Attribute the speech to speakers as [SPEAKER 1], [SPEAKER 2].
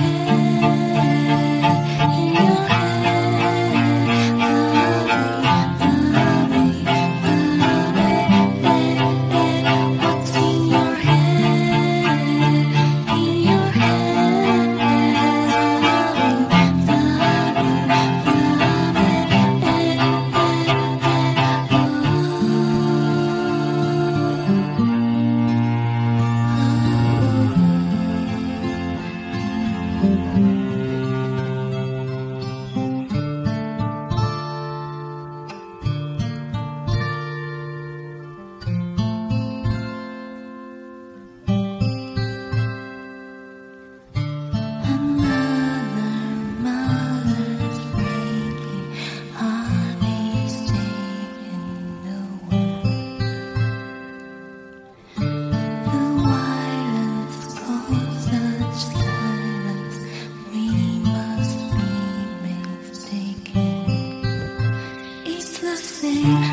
[SPEAKER 1] mujer. The